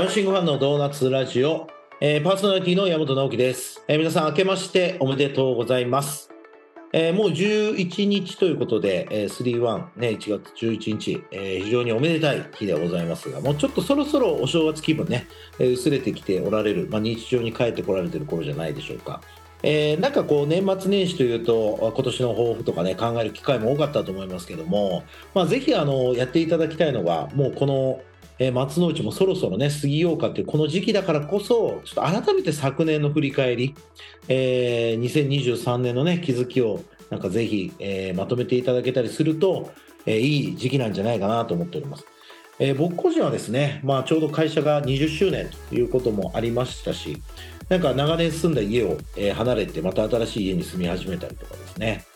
サムシングファンのドーナツラジオ、えーパーソナリティの山本直樹です、えー皆さん明けましておめでとうございます。えーもう11日ということで、えー、3-1、ね、1月11日、えー非常におめでたい日でございますが、もうちょっとそろそろお正月気分ね、えー薄れてきておられる、まあ、日常に帰ってこられてる頃じゃないでしょうか。えーなんかこう年末年始というと今年の抱負とかね考える機会も多かったと思いますけども、まあ、ぜひあのやっていただきたいのがもうこの、え松の内もそろそろね過ぎようかっていうこの時期だからこそちょっと改めて昨年の振り返り、えー2023年のね気づきをなんかぜひ、えーまとめていただけたりすると、えーいい時期なんじゃないかなと思っております。えー僕個人はですね、まあ、ちょうど会社が20周年ということもありましたし、なんか長年住んだ家を、え離れて、また新しい家に住み始めたりとかですね、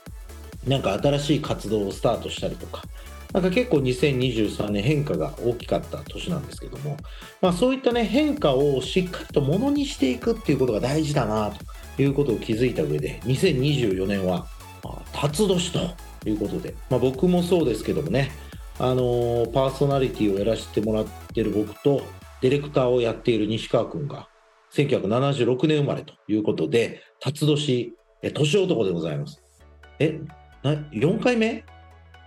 なんか新しい活動をスタートしたりとか、なんか結構2023年変化が大きかった年なんですけども、まあ、そういったね変化をしっかりとものにしていくっていうことが大事だなということを気づいた上で、2024年は、辰年ということで、まあ、僕もそうですけどもね、あのーパーソナリティをやらせてもらってる僕とディレクターをやっている西川君が1976年生まれということで辰年え年男でございます。えな4回目？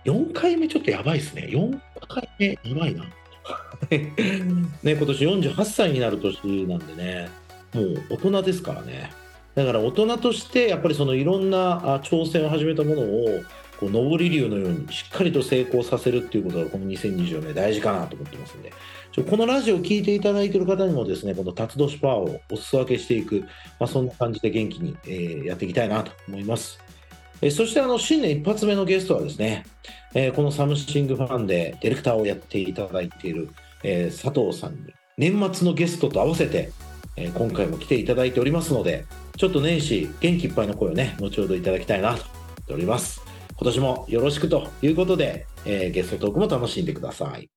?4 回目ちょっとやばいですね。4回目やばいな。ね今年48歳になる年なんでね。もう大人ですからね。だから大人としてやっぱりそのいろんなあ挑戦を始めたものをこう上り竜のようにしっかりと成功させるっていうことがこの2024年大事かなと思ってますんで。ちょこのラジオを聞いていただいている方にもですねこの辰年パワーをお裾分けしていく、まあ、そんな感じで元気に、えーやっていきたいなと思います。えそしてあの新年一発目のゲストはですね、えこのサムシングファンでディレクターをやっていただいている、え佐藤さんに年末のゲストと合わせて、え今回も来ていただいておりますのでちょっと年始元気いっぱいの声をね後ほどいただきたいなと思っております今年もよろしくということで、えゲストトークも楽しんでください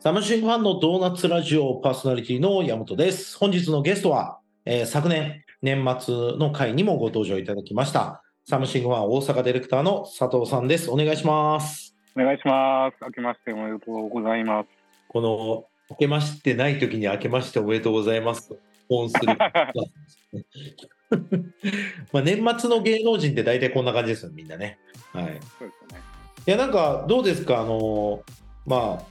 サムシングファンのドーナツラジオパーソナリティの山本です。本日のゲストは、えー昨年年末の回にもご登場いただきました、サムシングファン大阪ディレクターの佐藤さんです。お願いします。お願いします。明けましておめでとうございます。この、明けましてない時に明けましておめでとうございますと。オンする。まあ年末の芸能人って大体こんな感じですよ、みんなね。はい。そうですよね。いやなんかどうですか？あのまあ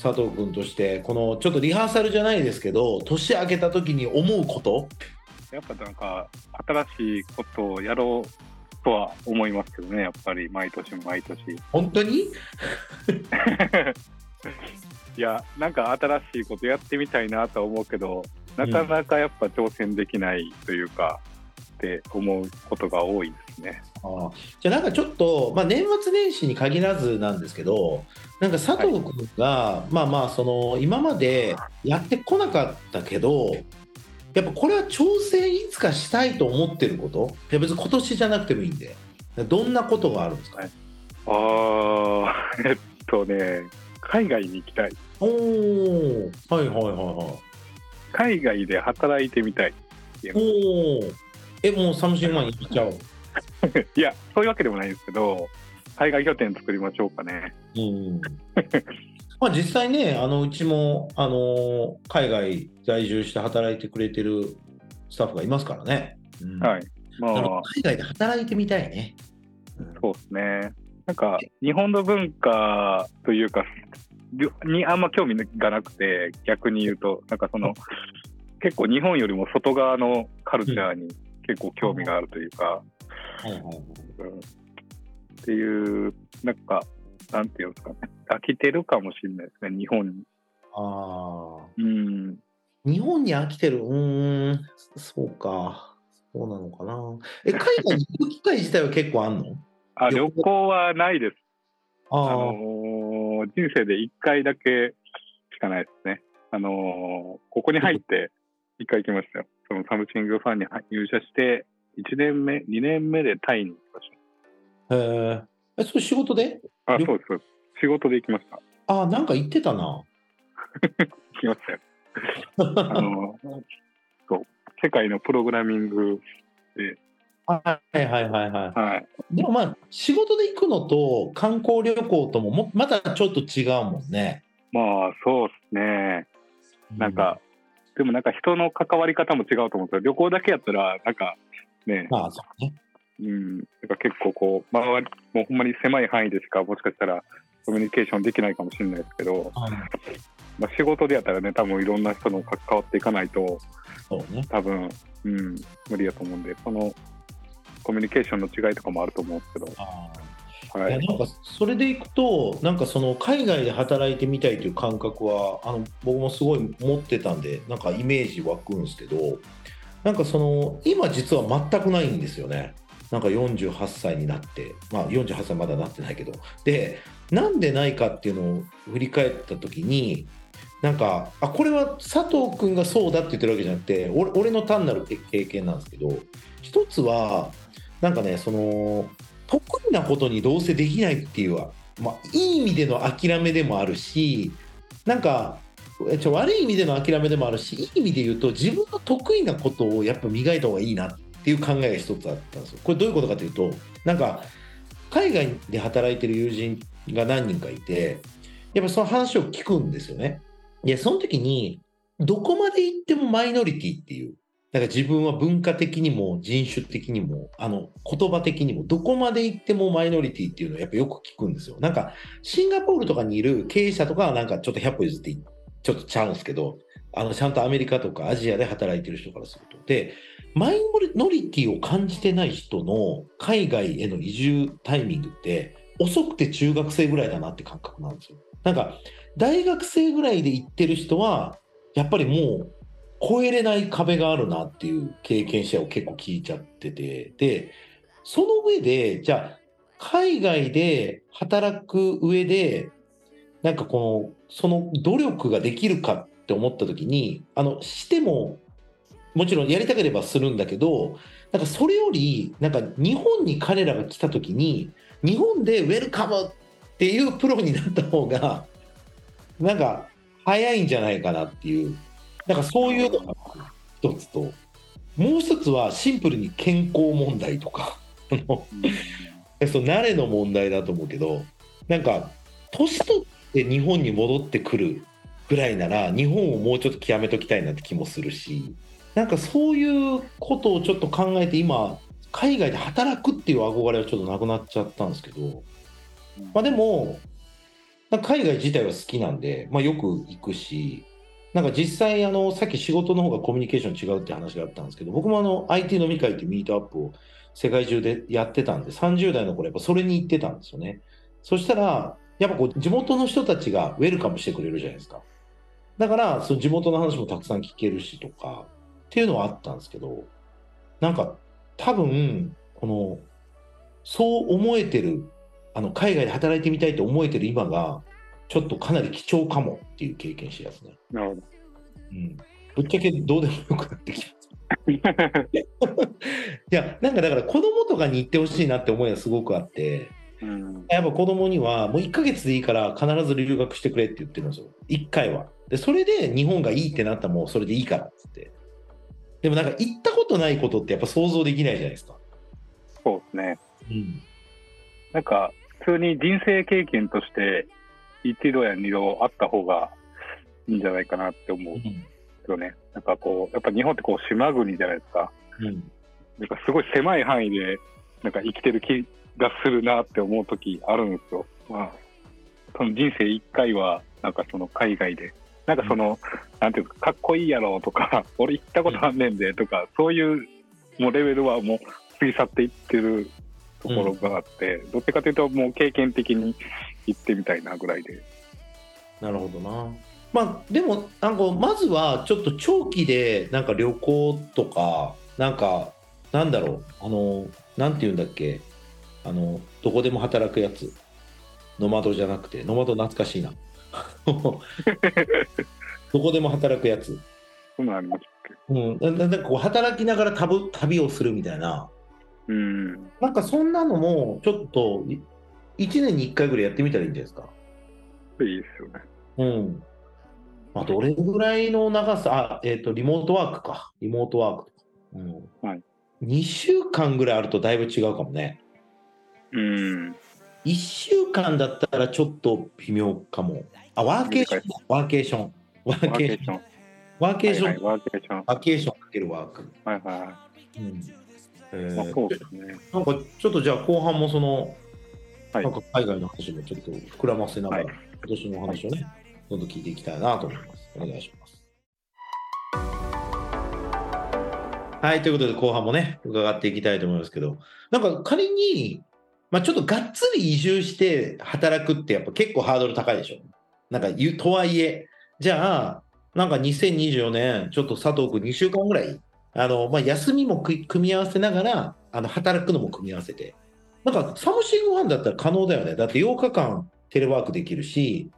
佐藤君としてこのちょっとリハーサルじゃないですけど年明けた時に思うこと？やっぱなんか、新しいことをやろうとは思いますけどね、やっぱり毎年毎年。本当に？いや、なんか新しいことやってみたいなとは思うけど、なかなかやっぱ挑戦できないというか、って思うことが多いですね。ああじゃあなんかちょっと、まあ、年末年始に限らずなんですけどなんか佐藤君が、まあまあその今までやってこなかったけどやっぱこれは挑戦いつかしたいと思ってること？いや別に今年じゃなくてもいいんでどんなことがあるんですか？ああ、えっとね、海外に行きたい。おおはいはいはいはい海外で働いてみたい。おお。え、もうサムシングマンに行っちゃう。いや、そういうわけでもないですけど、海外拠点作りましょうかね。うん。まあ実際ね、あのうちもあの海外在住して働いてくれてるスタッフがいますからね。うんはい。まあ、海外で働いてみたいね。うんそうですね。なんか、日本の文化というか、にあんま興味がなくて、逆に言うと、なんかその、結構日本よりも外側のカルチャーに結構興味があるというか、はいはいはいうんっていう、なんか、なんていうんですかね、飽きてるかもしれないですね、日本に。あうん。あ。日本に飽きてる。うーん。そうか。そうなのかな。え、海外に行く機会自体は結構あんの？あ、旅旅行はないです。あああ。のー人生で1回だけしかないですね。あのーここに入って1回行きましたよ。そのサムシングファンに入社して、1年目、2年目でタイに行きましへえ。え、それ仕事で？た。あ、旅？そうです。仕事で行きました。ああ、なんか言ってたな。行きましたよ。あのーそう。世界のプログラミングではいはいはいははい。い。でもまあ、仕事で行くのと観光旅行とももまたちょっと違うもんね。まあ、そうですね。なんか、でもなんか人の関わり方も違うと思うんですよ。旅行だけやったら、なんかね、まあ、そうね。うん、なんか結構こう、周り、もうほんまに狭い範囲でしか、もしかしたらコミュニケーションできないかもしれないですけど、まあ、仕事でやったらね、多分いろんな人の関わっていかないと、そうね。多分、うん、無理やと思うんで、そのコミュニケーションの違いとかもあると思うんですけど、あはい。なんかそれでいくと、なんかその海外で働いてみたいという感覚は、あの僕もすごい持ってたんで、なんかイメージ湧くんですけど、なんかその今、実は全くないんですよね。なんか48歳になって、まあ、48歳まだなってないけど、で、なんでないかっていうのを振り返ったときに、なんか、あこれは佐藤君がそうだって言ってるわけじゃなくて、俺俺の単なる経験なんですけど、一つは、なんかね、その、得意なことにどうせできないっていうは、まあ、いい意味での諦めでもあるし、なんか、ちょ悪い意味での諦めでもあるし、いい意味で言うと、自分の得意なことをやっぱ磨いた方がいいなっていう考えが一つあったんですよ。これどういうことかというと、なんか、海外で働いてる友人が何人かいて、やっぱその話を聞くんですよね。で、その時に、どこまで行ってもマイノリティっていう、だから自分は文化的にも人種的にも、あの、言葉的にも、どこまで行ってもマイノリティっていうのをやっぱよく聞くんですよ。なんか、シンガポールとかにいる経営者とかはなんかちょっと100歩譲ってちょっとちゃうんですけど、あの、ちゃんとアメリカとかアジアで働いてる人からすると。で、マイノリティを感じてない人の海外への移住タイミングって、遅くて中学生ぐらいだなって感覚なんですよ。なんか、大学生ぐらいで行ってる人は、やっぱりもう、超えれない壁があるなっていう経験者を結構聞いちゃってて、で、その上で、じゃあ、海外で働く上で、なんかこの、その努力ができるかって思った時に、あの、しても、もちろんやりたければするんだけど、なんかそれより、なんか日本に彼らが来た時に、日本でウェルカムっていうプロになった方が、なんか早いんじゃないかなっていう、なんかそういうのが一つと、もう一つはシンプルに健康問題とか、その慣れの問題だと思うけど、なんか、年取って日本に戻ってくるぐらいなら、日本をもうちょっと極めときたいなって気もするし、なんかそういうことをちょっと考えて、今、海外で働くっていう憧れはちょっとなくなっちゃったんですけど、まあでも、海外自体は好きなんで、まあ、よく行くし、なんか実際あの、さっき仕事の方がコミュニケーション違うって話があったんですけど、僕もあの IT 飲み会ってミートアップを世界中でやってたんで、30代の頃やっぱそれに行ってたんですよね。そしたら、やっぱこう地元の人たちがウェルカムしてくれるじゃないですか。だから、その地元の話もたくさん聞けるしとか、っていうのはあったんですけど、なんか多分、この、そう思えてる、あの、海外で働いてみたいと思えてる今が、ちょっとかなり貴重かもっていう経験してますね。なるほど。うん。ぶっちゃけどうでもよくなってきた。いや、なんかだから子供とかに行ってほしいなって思いがすごくあって、うんやっぱ子供にはもう1ヶ月でいいから必ず留学してくれって言ってるんですよ。1回は。で、それで日本がいいってなったらもうそれでいいからっつって。でもなんか行ったことないことってやっぱ想像できないじゃないですか。そうですね。うん。なんか、普通に人生経験として、一度や二度あった方がいいんじゃないかなって思うけどね。なんかこう、やっぱ日本ってこう島国じゃないですか。うん。なんかすごい狭い範囲で、なんか生きてる気がするなって思う時あるんですよ。まあ、その人生一回は、なんかその海外で、なんかその、なんていうか、かっこいいやろとか、俺行ったことあんねんでとか、そういうもうレベルはもう過ぎ去っていってるところがあって、どっちかというともう経験的に行ってみたいなぐらいで。なるほどな。まあでもなんかまずはちょっと長期でなんか旅行とかなんかなんだろうあのなんて言うんだっけあのどこでも働くやつノマドじゃなくてノマド懐かしいな どこでも働くやつ、そんなんありましたっうん、なんかこう働きながら旅旅をするみたいなけうん。なんかそんなのもちょっと1年に1回ぐらいやってみたらいいんじゃないですかいいですよね。うん。まあ、どれぐらいの長さ、あ、えっ、と、リモートワークか。リモートワークとか。うん。はい2週間ぐらいあるとだいぶ違うかもね。うん。1週間だったらちょっと微妙かも。あ、ワーケーションだ。ワーケーション。ワワーケーション。ーケーション。ワーケーション。はいはい、ワーケーション。ワーケーションかけるワーク。はいはうんえい。まあ、ーそうですね。なんかちょっとじゃあ後半もその、はいなんか海外の話もちょっと膨らませながら、はい今年の話をね、どんどん聞いていきたいなと思います。お願いします。はい、ということで後半もね、伺っていきたいと思いますけど、なんか仮に、まあ、ちょっとがっつり移住して働くってやっぱ結構ハードル高いでしょ。なんか言うとはいえ、じゃあ、なんか2024年、ちょっと佐藤君2週間ぐらい、あの、まあ、休みも組み合わせながら、あの、働くのも組み合わせて。なんか、サムシングファンだったら可能だよね。だって8日間テレワークできるし、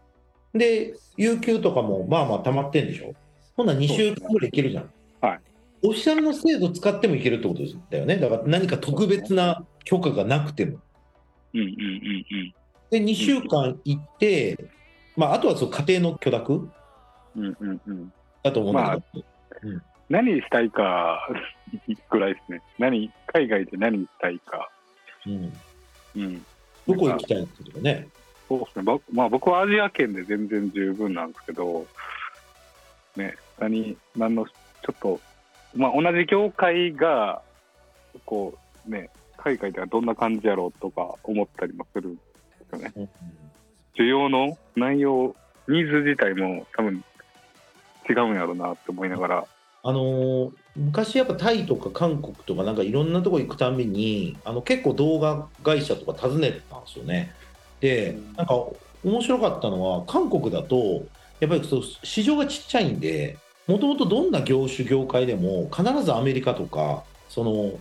で、有給とかもまあまあ溜まってんでしょ？ほんなら2週間ぐらいいけるじゃん。はい。オフィシャルの制度使ってもいけるってことだよね。だから何か特別な許可がなくても。うんうんうんうん。で、2週間行って、まあ、あとはその家庭の許諾？うんうんうん。だと思うんだけど。何したいかぐらいですね。何、海外で何したいか。うん。うん。どこ行きたいってことね？そうですね。ぼまあ僕はアジア圏で全然十分なんですけど、ね、何、何の、ちょっと、まあ同じ業界が、こう、ね、海外ではどんな感じやろうとか思ったりもするんですよね。うん需要の内容、ニーズ自体も多分違うんやろうなって思いながら、あのー昔やっぱタイとか韓国とかなんかいろんなとこ行くたびにあの結構動画会社とか訪ねてたんですよね。でなんか面白かったのは韓国だとやっぱりそう市場がちっちゃいんでもともとどんな業種業界でも必ずアメリカとかその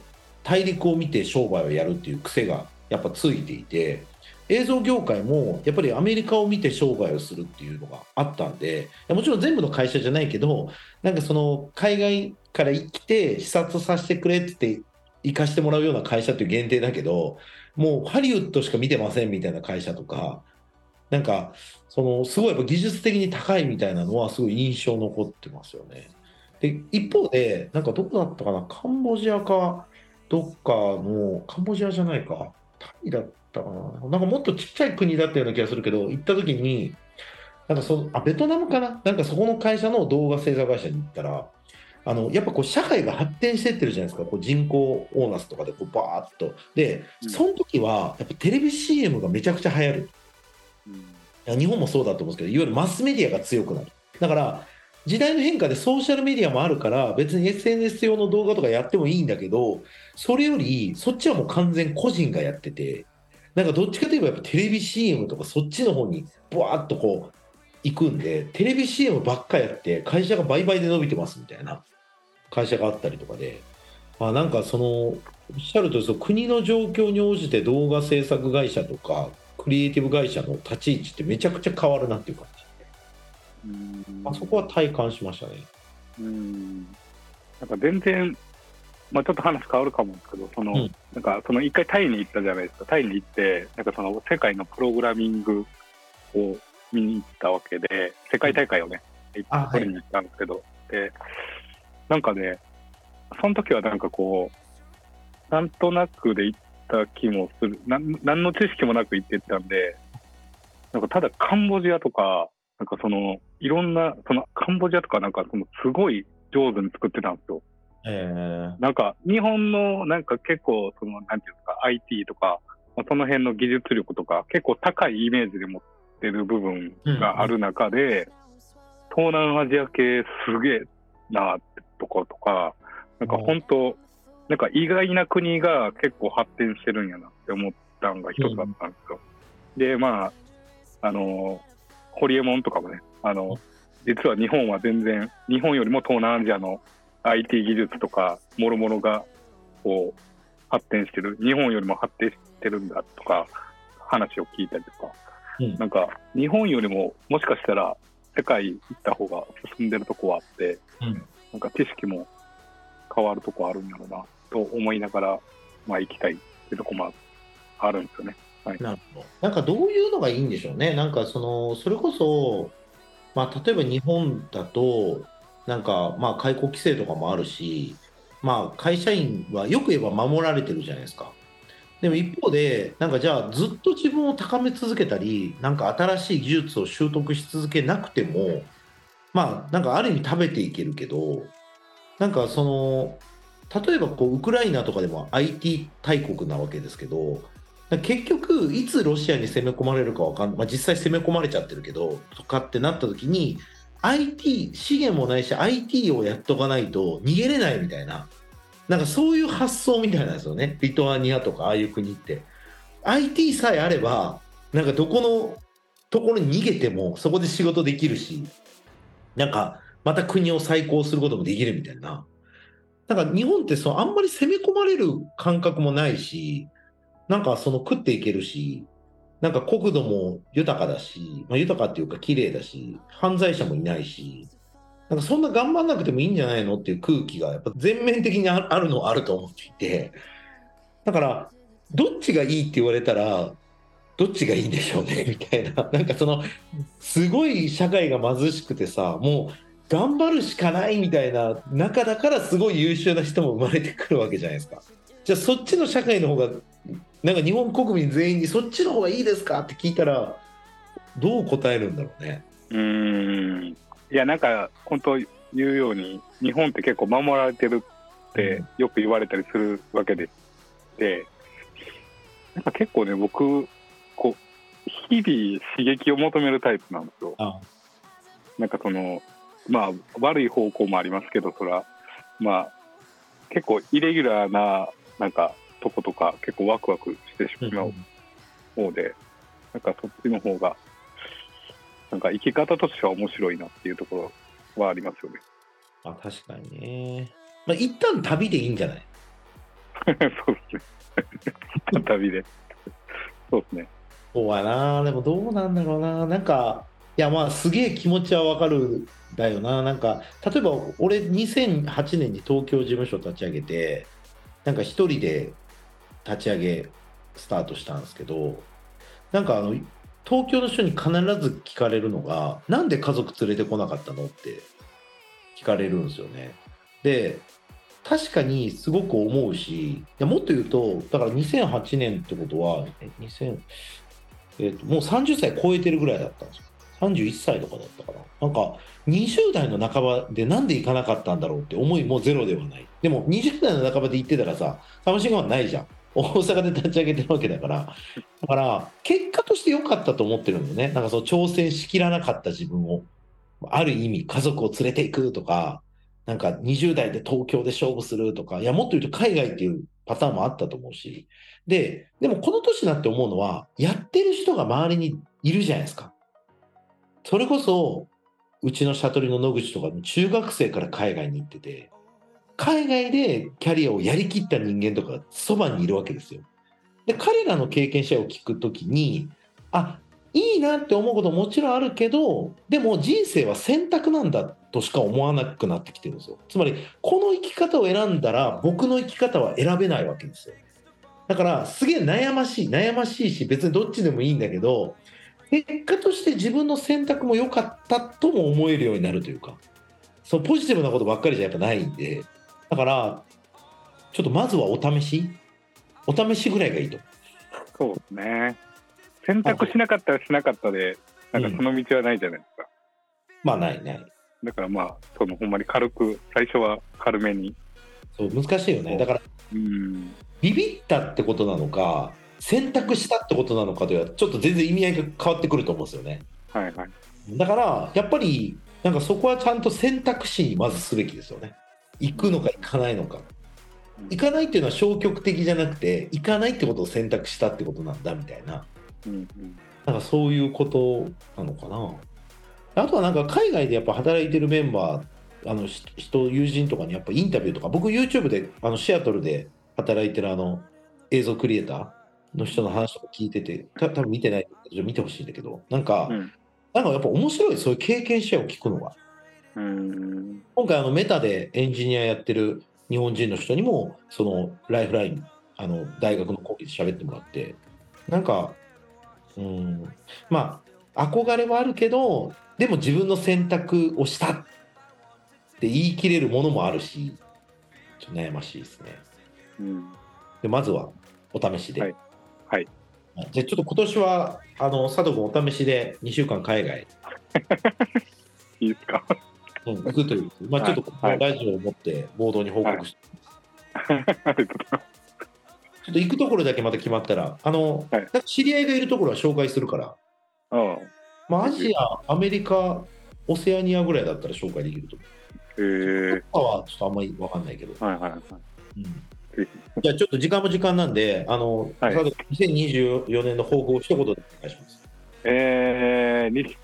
大陸を見て商売をやるっていう癖がやっぱついていて映像業界もやっぱりアメリカを見て商売をするっていうのがあったんでもちろん全部の会社じゃないけどなんかその海外から来て視察させてくれってって行かしてもらうような会社って限定だけどもうハリウッドしか見てませんみたいな会社とかなんかそのすごいやっぱ技術的に高いみたいなのはすごい印象残ってますよね。で一方でなんかどこだったかなカンボジアかどっかのカンボジアじゃないか。タイだったかな。なんかもっとちっちゃい国だったような気がするけど行った時になんかそのあベトナムかな？なんかそこの会社の動画制作会社に行ったらあのやっぱこう社会が発展してってるじゃないですか。こう人口オーナスとかでこうバーッと。でうん。その時はやっぱテレビ CM がめちゃくちゃ流行る。うん。日本もそうだと思うんですけどいわゆるマスメディアが強くなる。だから時代の変化でソーシャルメディアもあるから別に SNS 用の動画とかやってもいいんだけどそれよりそっちはもう完全個人がやっててなんかどっちかといえばやっぱテレビ CM とかそっちの方にブワーッとこう行くんでテレビ CM ばっかやって会社が倍々で伸びてますみたいな会社があったりとかで、まあ、なんかそのおっしゃるとりその国の状況に応じて動画制作会社とかクリエイティブ会社の立ち位置ってめちゃくちゃ変わるなっていう感じ、うん。あそこは体感しましたね。うん。なんか全然、まあ、ちょっと話変わるかもですけど、その、うん。なんかその一回タイに行ったじゃないですか、タイに行って、なんかその世界のプログラミングを見に行ったわけで、世界大会をね、行あって取りに行ったんですけど、で、なんかね、その時はなんかこう、なんとなくで行った気もする、なん何の知識もなく行ってったんで、なんかただカンボジアとか、なんかその、いろんな、そのカンボジアとかなんかそのすごい上手に作ってたんですよ。えー。なんか日本のなんか結構その、なんていうんですか、IT とか、まあその辺の技術力とか、結構高いイメージで持ってる部分がある中で、東南アジア系すげえなってところとか、なん。か本当、なんか意外な国が結構発展してるんやなって思ったのが一つだったんですよ。で、まあ、あの、ホリエモンとかもね、あの、実は日本は全然、日本よりも東南アジアの IT 技術とか、もろもろが、こう、発展してる、日本よりも発展してるんだとか、話を聞いたりとか、うん。なんか、日本よりも、もしかしたら、世界行った方が進んでるとこはあって、うんなんか知識も変わるとこあるんだろうな、と思いながら、まあ行きたいってとこもあるんですよね。はい。なるほど。なんかどういうのがいいんでしょうね。なんかその、それこそ、まあ、例えば日本だと、なんかまあ解雇規制とかもあるし、まあ、会社員はよく言えば守られてるじゃないですか。でも一方で、なんかじゃあずっと自分を高め続けたり、なんか新しい技術を習得し続けなくても、まあ、なんかある意味食べていけるけど、なんかその、例えばこうウクライナとかでも IT 大国なわけですけど、結局、いつロシアに攻め込まれるか分かんない、まあ、実際攻め込まれちゃってるけど、とかってなった時に、IT、資源もないし、IT をやっとかないと逃げれないみたいな、なんかそういう発想みたいなんですよね、リトアニアとかああいう国って。IT さえあれば、なんかどこのところに逃げてもそこで仕事できるし、なんかまた国を再興することもできるみたいな。なんか日本ってそうあんまり攻め込まれる感覚もないし、なんかその食っていけるし、なんか国土も豊かだし、まあ、豊かっていうか綺麗だし、犯罪者もいないし、なんかそんな頑張んなくてもいいんじゃないのっていう空気がやっぱ全面的にあるのはあると思っていて、だから、どっちがいいって言われたら、どっちがいいんでしょうねみたいな、なんかその、すごい社会が貧しくてさ、もう頑張るしかないみたいな中だからすごい優秀な人も生まれてくるわけじゃないですか。じゃあそっちの社会の方がなんか日本国民全員にそっちの方がいいですかって聞いたらどう答えるんだろうね。うんいやなんか本当言うように日本って結構守られてるってよく言われたりするわけででなんか結構ね僕日々刺激を求めるタイプなんですよ。なんかそのまあ悪い方向もありますけどそらまあ結構イレギュラーななんかとことか結構ワクワクしてしまう方で、なんかそっちの方がなんか生き方としては面白いなっていうところはありますよね。あ確かにね。まあ、一旦旅でいいんじゃない？そうですね。旅で。そうですね。そうやな。でもどうなんだろうな。なんか、いやまあすげえ気持ちはわかるだよな。なんか、例えば俺2008年に東京事務所立ち上げて、なんか一人で立ち上げスタートしたんですけど、なんかあの、東京の人に必ず聞かれるのが、なんで家族連れてこなかったのって聞かれるんですよね。で、確かにすごく思うし、いやもっと言うと、だから2008年ってことは、2000えーと、もう30歳超えてるぐらいだったんですよ。31歳とかだったかな。なんか、20代の半ばでなんで行かなかったんだろうって思いもゼロではない。でも、20代の半ばで行ってたらさ、楽しみはないじゃん。大阪で立ち上げてるわけだから、だから、結果として良かったと思ってるんだよね。なんかその挑戦しきらなかった自分を、ある意味家族を連れていくとか、なんか20代で東京で勝負するとか、いや、もっと言うと海外っていうパターンもあったと思うし、で、でもこの年になって思うのは、やってる人が周りにいるじゃないですか。それこそ、うちのシャトルの野口とか中学生から海外に行ってて、海外でキャリアをやりきった人間とかそばにいるわけですよ。で彼らの経験者を聞くときにあいいなって思うことももちろんあるけどでも人生は選択なんだとしか思わなくなってきてるんですよ。つまりこの生き方を選んだら僕の生き方は選べないわけですよ。だからすげえ悩ましい悩ましいし別にどっちでもいいんだけど結果として自分の選択も良かったとも思えるようになるというかそうポジティブなことばっかりじゃやっぱないんでだから、ちょっとまずはお試し、お試しぐらいがいいと。そうですね。選択しなかったらしなかったで、なんかその道はないじゃないですか。うん、まあ、ないね。だからまあ、そのほんまに軽く、最初は軽めに。そう、難しいよね。だから、うん、ビビったってことなのか、選択したってことなのかでは、ちょっと全然意味合いが変わってくると思うんですよね。はいはい。だから、やっぱり、なんかそこはちゃんと選択肢にまずすべきですよね。行くのか行かないのか。行かないっていうのは消極的じゃなくて、行かないってことを選択したってことなんだみたいな。うんうん、なんかそういうことなのかな。あとはなんか海外でやっぱ働いてるメンバー、あの人、友人とかにやっぱインタビューとか、僕 YouTube であのシアトルで働いてるあの映像クリエイターの人の話とか聞いてて、た多分見てないけど、見てほしいんだけど、なんか、うん、なんかやっぱ面白い、そういう経験者を聞くのが。うん今回あのメタでエンジニアやってる日本人の人にもそのライフラインあの大学の講義で喋ってもらってなんかうん。まあ憧れはあるけどでも自分の選択をしたって言い切れるものもあるしちょっと悩ましいですね。うん。でまずはお試しで。はい。はい。じゃあちょっと今年はあの佐藤君お試しで2週間海外、いいですか？うん、行くという、まあ、ちょっとこのはい。ラジオを持ってボードに報告して、ありがとうございます。ちょっと行くところだけまた決まったら、あの、はい知り合いがいるところは紹介するから、あまあ、アジア、アメリカ、オセアニアぐらいだったら紹介できると思う。あ、へえ。他はちょっとあんまり分かんないけど。はいはいはい。うんぜじゃあちょっと時間も時間なんで、あの、はい佐藤君2024年の抱負を一言でお願いします。えー、に一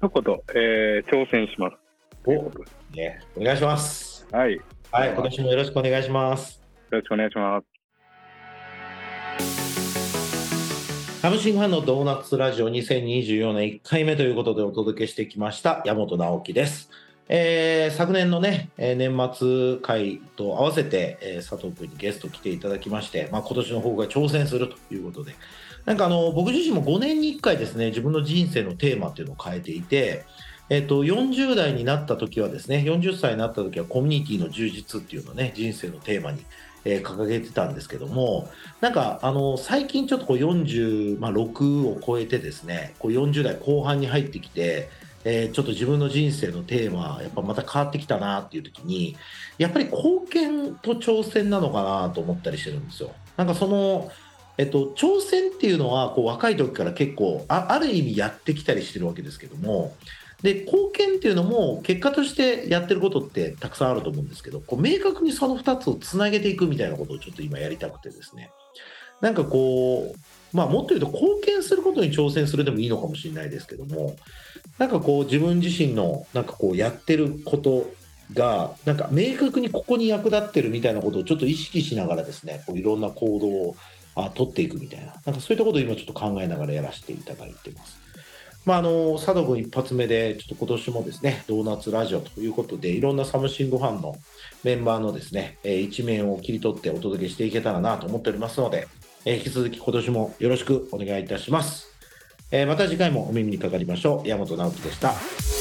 言、えー、挑戦します。ということですね、お願いします。はい。よはい、今年もよろしくお願いします。ろしくお願いします。サムシンファンのドーナツラジオ2024年1回目ということでお届けしてきました山本直樹です。えー昨年のね、え年末会と合わせて、え佐藤君にゲスト来ていただきまして、まあ、今年の方が挑戦するということで、なんかあの僕自身も5年に1回ですね、自分の人生のテーマっていうのを変えていて、えっと、40代になった時はですね、40歳になった時はコミュニティの充実っていうのをね、人生のテーマに、えー掲げてたんですけども、なんかあの最近ちょっとこう46、まあ、6を超えてですね、こう40代後半に入ってきて、えーちょっと自分の人生のテーマ、やっぱまた変わってきたなっていう時に、やっぱり貢献と挑戦なのかなと思ったりしてるんですよ。なんかそのえっと、挑戦っていうのはこう若い時から結構あある意味やってきたりしてるわけですけどもで貢献っていうのも結果としてやってることってたくさんあると思うんですけどこう明確にその2つをつなげていくみたいなことをちょっと今やりたくてですねなんかこう、まあ、もっと言うと貢献することに挑戦するでもいいのかもしれないですけどもなんかこう自分自身のなんかこうやってることがなんか明確にここに役立ってるみたいなことをちょっと意識しながらですねこういろんな行動をあ取っていくみたいななんかそういったことを今ちょっと考えながらやらせていただいてます。まあ、あの佐渡君一発目で、ちょっと今年もですね、ドーナツラジオということで、いろんなサムシングファンのメンバーのですね、えー一面を切り取ってお届けしていけたらなと思っておりますので、えー引き続き今年もよろしくお願いいたします。えーまた次回もお耳にかかりましょう。山本直樹でした。